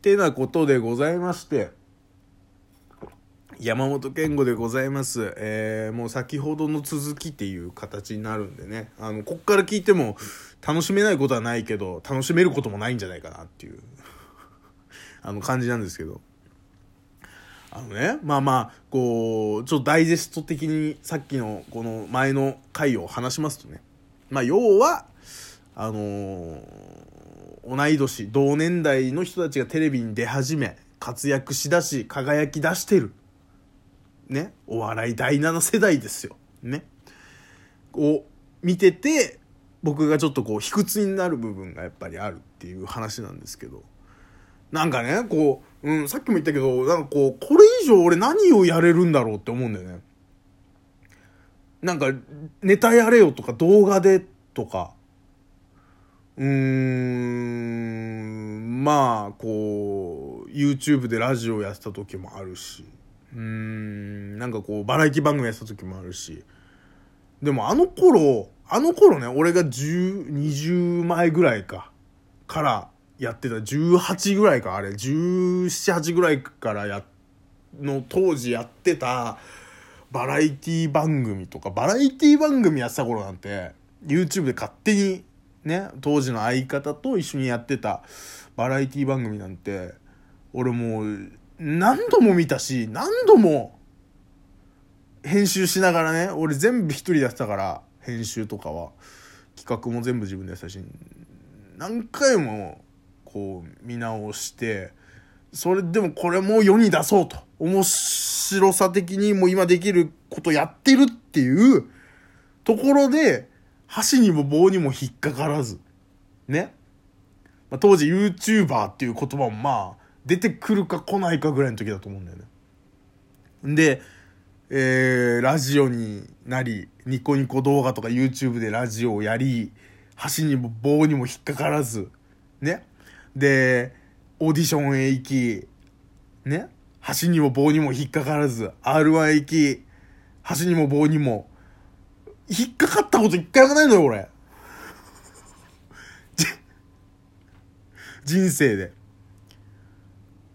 てなことでございまして、山本健吾でございます。えー、もう先ほどの続きっていう形になるんでね、あの、こっから聞いても楽しめないことはないけど、楽しめることもないんじゃないかなっていう あの感じなんですけど。あのね、まあまあ、こう、ちょっとダイジェスト的にさっきのこの前の回を話しますとね、まあ要は、あのー、同い年、同年代の人たちがテレビに出始め、活躍しだし、輝き出してる。ね、お笑い第7世代ですよ。ね。を見てて、僕がちょっとこう、卑屈になる部分がやっぱりあるっていう話なんですけど。なんかね、こう、うん、さっきも言ったけど、なんかこう、これ以上俺何をやれるんだろうって思うんだよね。なんか、ネタやれよとか動画でとか、うーん、まあ、こう、YouTube でラジオやってた時もあるし、うーん、なんかこう、バラエティ番組やってた時もあるし、でもあの頃、あの頃ね、俺が10、20前ぐらいか、からやってた、18ぐらいか、あれ、17、8ぐらいからや、の当時やってた、バラエティ番組とか、バラエティ番組やってた頃なんて、YouTube で勝手に、ね、当時の相方と一緒にやってたバラエティ番組なんて、俺もう、何度も見たし、何度も編集しながらね、俺全部一人でやってたから、編集とかは。企画も全部自分でやったし、何回もこう見直して、それでもこれも世に出そうと。面白さ的にもう今できることやってるっていうところで、箸にも棒にも引っかからず。ね。まあ、当時 YouTuber っていう言葉もまあ、出てくるか来ないかぐらいの時だと思うんだよね。で、えー、ラジオになり、ニコニコ動画とか YouTube でラジオをやり、箸にも棒にも引っかからず、ね。で、オーディションへ行き、ね。箸にも棒にも引っかからず、R1 へ行き、箸にも棒にも、引っかかったこと一回もないのよ、俺。人生で。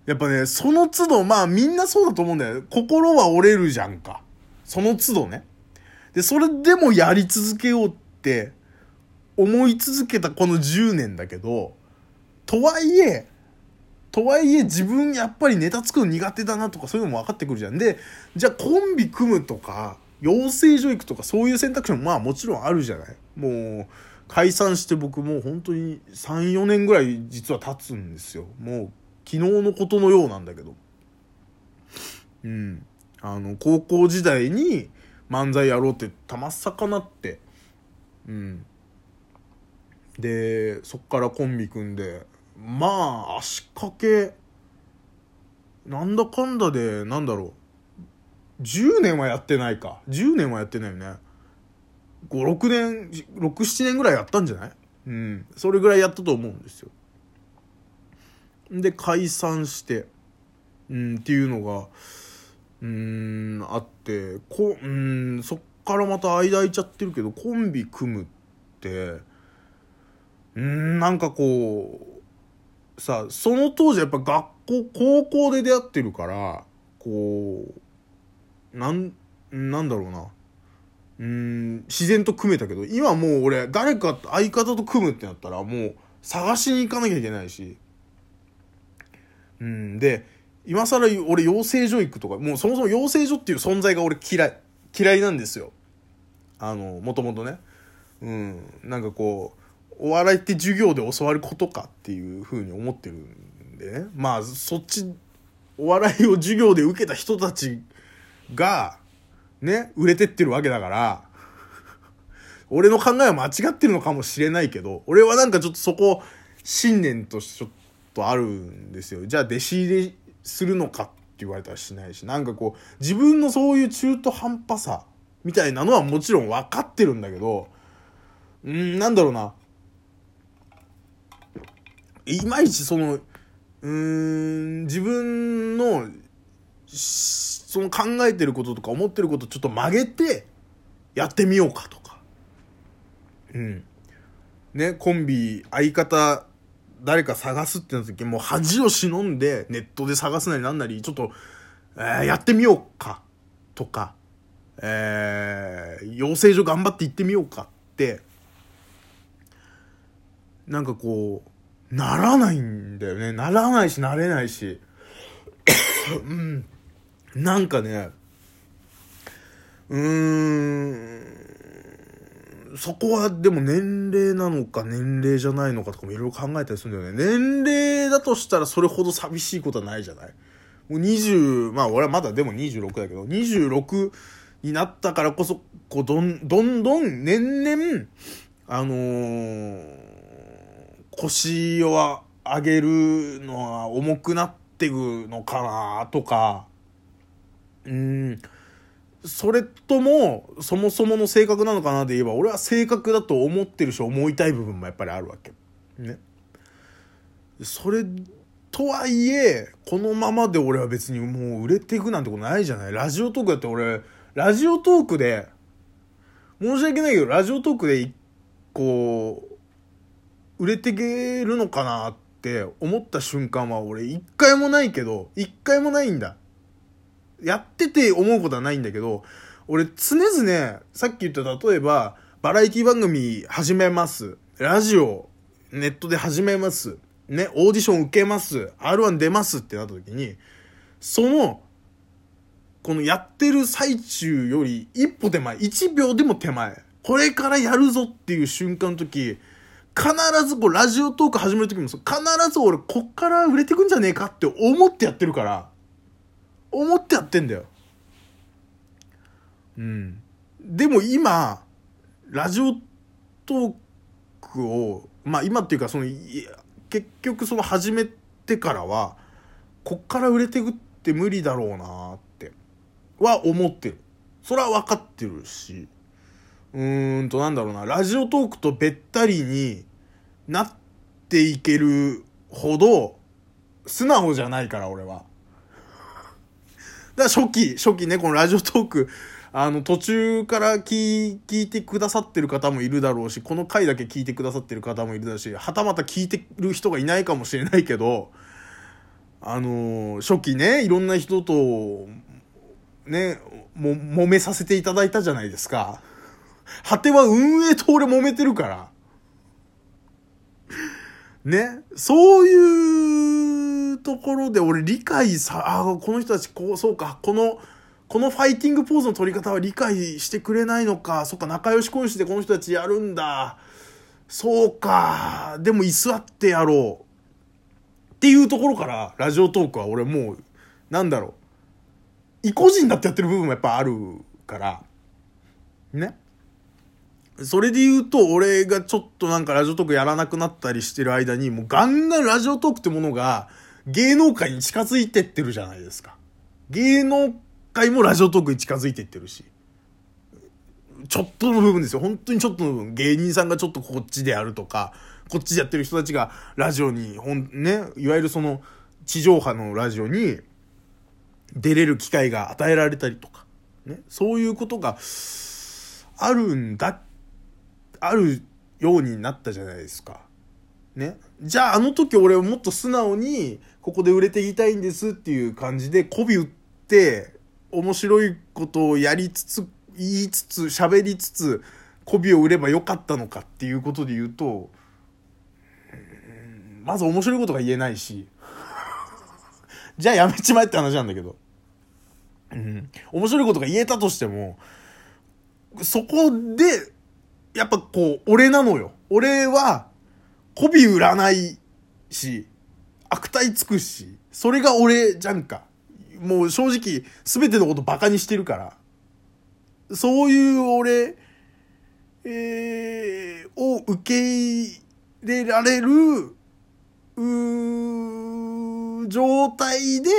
やっぱね、その都度、まあみんなそうだと思うんだよ。心は折れるじゃんか。その都度ね。で、それでもやり続けようって思い続けたこの10年だけど、とはいえ、とはいえ自分やっぱりネタ作るの苦手だなとかそういうのも分かってくるじゃん。で、じゃあコンビ組むとか、養成所行くとかそういう選択肢もまあもちろんあるじゃない。もう、解散して僕もう本当に3、4年ぐらい実は経つんですよ。もう昨日のことのようなんだけど。うん。あの、高校時代に漫才やろうってたまっさかなって。うん。で、そっからコンビ組んで、まあ、足掛け、なんだかんだで、なんだろう。10年はやってないか。10年はやってないよね。5、6年、6、7年ぐらいやったんじゃない？うん。それぐらいやったと思うんですよ。で解散してうんっていうのがうんあってこうんそっからまた間空いちゃってるけどコンビ組むってうんなんかこうさその当時やっぱ学校高校で出会ってるからこうなんなんだろうなうん自然と組めたけど今もう俺誰か相方と組むってなったらもう探しに行かなきゃいけないしうん、で、今更俺養成所行くとか、もうそもそも養成所っていう存在が俺嫌い。嫌いなんですよ。あの、もともとね。うん、なんかこう、お笑いって授業で教わることかっていうふうに思ってるんでね。まあ、そっち、お笑いを授業で受けた人たちが、ね、売れてってるわけだから、俺の考えは間違ってるのかもしれないけど、俺はなんかちょっとそこ、信念としてちょっとあるんですよ。じゃあ弟子入れするのかって言われたらしないし、なんかこう、自分のそういう中途半端さみたいなのはもちろん分かってるんだけど、うん、なんだろうな。いまいちその、うん、自分の、その考えてることとか思ってることちょっと曲げて、やってみようかとか。うん。ね、コンビ、相方誰か探すってなった時、もう恥を忍んでネットで探すなりなんなり、ちょっと、えー、やってみようか、とか、えー、養成所頑張って行ってみようかって、なんかこう、ならないんだよね。ならないし、なれないし。うん。なんかね、うーん、そこはでも年齢なのか年齢じゃないのかとかもいろいろ考えたりするんだよね。年齢だとしたらそれほど寂しいことはないじゃない？もう20、まあ俺はまだでも26だけど、26になったからこそ、こうどん、どんどん年々、あのー、腰を上げるのは重くなっていくのかなとか、うん、それとも、そもそもの性格なのかなで言えば、俺は性格だと思ってるし思いたい部分もやっぱりあるわけ。ね。それ、とはいえ、このままで俺は別にもう売れていくなんてことないじゃないラジオトークだって俺、ラジオトークで、申し訳ないけど、ラジオトークで、こう、売れていけるのかなって思った瞬間は俺一回もないけど、一回もないんだ。やってて思うことはないんだけど、俺常々、さっき言った例えば、バラエティ番組始めます。ラジオ、ネットで始めます。ね、オーディション受けます。R1 出ますってなった時に、その、このやってる最中より一歩手前、1秒でも手前、これからやるぞっていう瞬間の時、必ずこうラジオトーク始める時も必ず俺こっから売れてくんじゃねえかって思ってやってるから、思ってやってんだよ。うん。でも今、ラジオトークを、まあ今っていうかその、結局その始めてからは、こっから売れてくって無理だろうなって、は思ってる。それは分かってるし、うーんとなんだろうな、ラジオトークとべったりになっていけるほど、素直じゃないから俺は。だ初期、初期ね、このラジオトーク、あの、途中から聞聞いてくださってる方もいるだろうし、この回だけ聞いてくださってる方もいるだろうし、はたまた聞いてる人がいないかもしれないけど、あの初期ね、いろんな人と、ね、も、揉めさせていただいたじゃないですか。果ては運営と俺揉めてるから。ね、そういうところで俺理解さ、あこの人たちこう、そうか、この、このファイティングポーズの取り方は理解してくれないのか、そっか、仲良し恋しでこの人たちやるんだ。そうか、でも居座ってやろう。っていうところから、ラジオトークは俺もう、なんだろう。意固人だってやってる部分もやっぱあるから、ね。それで言うと、俺がちょっとなんかラジオトークやらなくなったりしてる間に、もうガンガンラジオトークってものが芸能界に近づいてってるじゃないですか。芸能界もラジオトークに近づいてってるし。ちょっとの部分ですよ。本当にちょっとの部分。芸人さんがちょっとこっちでやるとか、こっちでやってる人たちがラジオに、ほん、ね、いわゆるその地上波のラジオに出れる機会が与えられたりとか、ね、そういうことがあるんだあるようになったじゃないですか。ね。じゃああの時俺はもっと素直に、ここで売れていきたいんですっていう感じで、媚び売って、面白いことをやりつつ、言いつつ、喋りつつ、媚びを売ればよかったのかっていうことで言うと、まず面白いことが言えないし、じゃあやめちまえって話なんだけど。うん。面白いことが言えたとしても、そこでやっぱこう、俺なのよ。俺は、媚び売らないし、悪態つくし、それが俺じゃんか。もう正直、すべてのことバカにしてるから。そういう俺、えー、を受け入れられる、う状態で、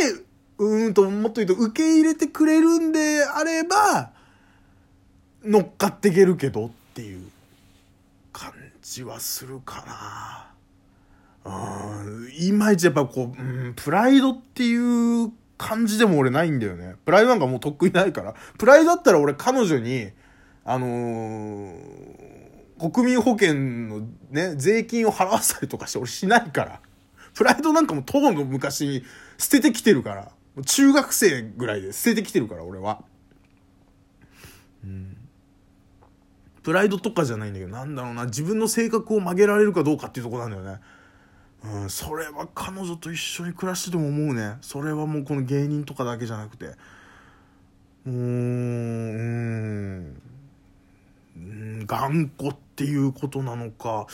うーんと、もっと言うと、受け入れてくれるんであれば、乗っかっていけるけど、っていうじはするかなうんいまいちやっぱこう、うん、プライドっていう感じでも俺ないんだよねプライドなんかもうとっくにないからプライドだったら俺彼女にあのー、国民保険のね、税金を払わせたりとかして俺しないから。プライドなんかも当の昔に捨ててきてるから。中学生ぐらいで捨ててきてるから、俺は。うん。プライドとかじゃないんだけど、なんだろうな、自分の性格を曲げられるかどうかっていうとこなんだよね。うん、それは彼女と一緒に暮らしてても思うね。それはもうこの芸人とかだけじゃなくて。うーん、うん、頑固っていうことなのか、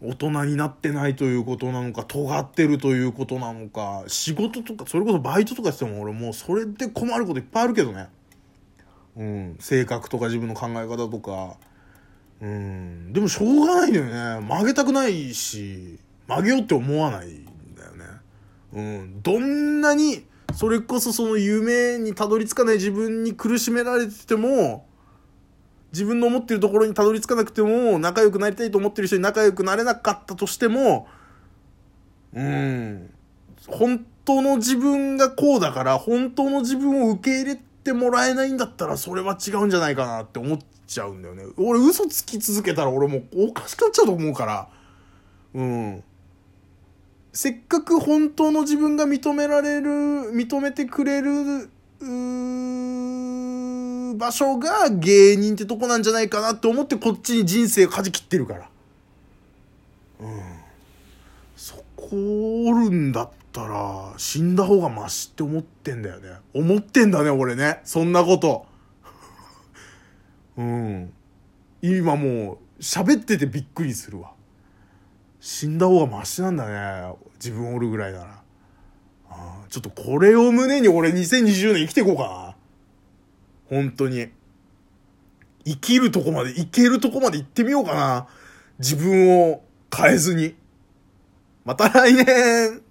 大人になってないということなのか、尖ってるということなのか、仕事とか、それこそバイトとかしても俺もうそれで困ることいっぱいあるけどね。うん、性格とか自分の考え方とか。うん、でもしょうがないんだよね。曲げたくないし、曲げようって思わないんだよね。うん、どんなに、それこそその夢にたどり着かない自分に苦しめられてても、自分の思ってるところにたどり着かなくても、仲良くなりたいと思ってる人に仲良くなれなかったとしても、うん、本当の自分がこうだから、本当の自分を受け入れてもらえないんだったら、それは違うんじゃないかなって思っちゃうんだよね。俺嘘つき続けたら俺もうおかしくなっちゃうと思うから、うん。せっかく本当の自分が認められる、認めてくれる、場所が芸人ってとこなんじゃないかなって思ってこっちに人生を舵切ってるから。うん。そこおるんだったら死んだ方がマシって思ってんだよね。思ってんだね、俺ね。そんなこと。うん。今もう喋っててびっくりするわ。死んだ方がマシなんだね。自分おるぐらいなら。あちょっとこれを胸に俺2020年生きていこうかな。本当に。生きるとこまで、いけるとこまで行ってみようかな。自分を変えずに。また来年